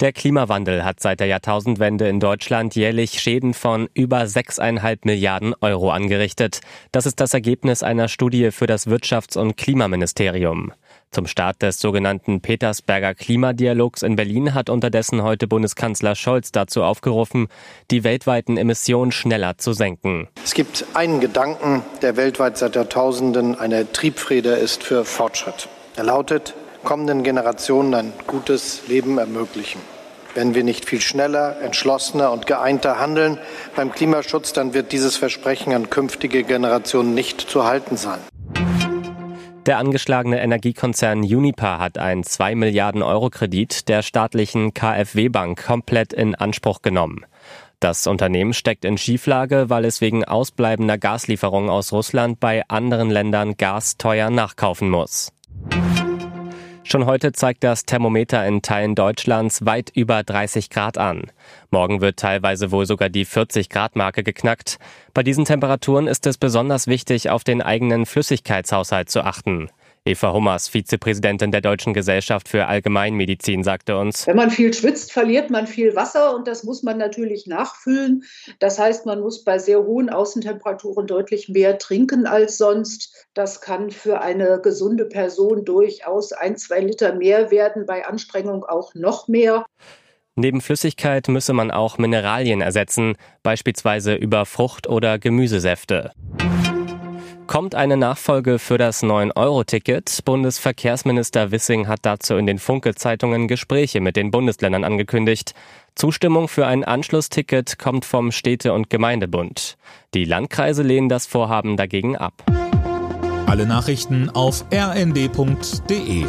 Der Klimawandel hat seit der Jahrtausendwende in Deutschland jährlich Schäden von über 6,5 Milliarden Euro angerichtet. Das ist das Ergebnis einer Studie für das Wirtschafts- und Klimaministerium. Zum Start des sogenannten Petersberger Klimadialogs in Berlin hat unterdessen heute Bundeskanzler Scholz dazu aufgerufen, die weltweiten Emissionen schneller zu senken. Es gibt einen Gedanken, der weltweit seit Jahrtausenden eine Triebfeder ist für Fortschritt. Er lautet, kommenden Generationen ein gutes Leben ermöglichen. Wenn wir nicht viel schneller, entschlossener und geeinter handeln beim Klimaschutz, dann wird dieses Versprechen an künftige Generationen nicht zu halten sein. Der angeschlagene Energiekonzern Uniper hat einen 2 Milliarden Euro Kredit der staatlichen KfW Bank komplett in Anspruch genommen. Das Unternehmen steckt in Schieflage, weil es wegen ausbleibender Gaslieferungen aus Russland bei anderen Ländern Gas teuer nachkaufen muss. Schon heute zeigt das Thermometer in Teilen Deutschlands weit über 30 Grad an. Morgen wird teilweise wohl sogar die 40 Grad Marke geknackt. Bei diesen Temperaturen ist es besonders wichtig, auf den eigenen Flüssigkeitshaushalt zu achten. Eva Hummers, Vizepräsidentin der Deutschen Gesellschaft für Allgemeinmedizin, sagte uns. Wenn man viel schwitzt, verliert man viel Wasser und das muss man natürlich nachfüllen. Das heißt, man muss bei sehr hohen Außentemperaturen deutlich mehr trinken als sonst. Das kann für eine gesunde Person durchaus ein, zwei Liter mehr werden, bei Anstrengung auch noch mehr. Neben Flüssigkeit müsse man auch Mineralien ersetzen, beispielsweise über Frucht- oder Gemüsesäfte. Kommt eine Nachfolge für das 9-Euro-Ticket? Bundesverkehrsminister Wissing hat dazu in den Funke-Zeitungen Gespräche mit den Bundesländern angekündigt. Zustimmung für ein Anschlussticket kommt vom Städte- und Gemeindebund. Die Landkreise lehnen das Vorhaben dagegen ab. Alle Nachrichten auf rnd.de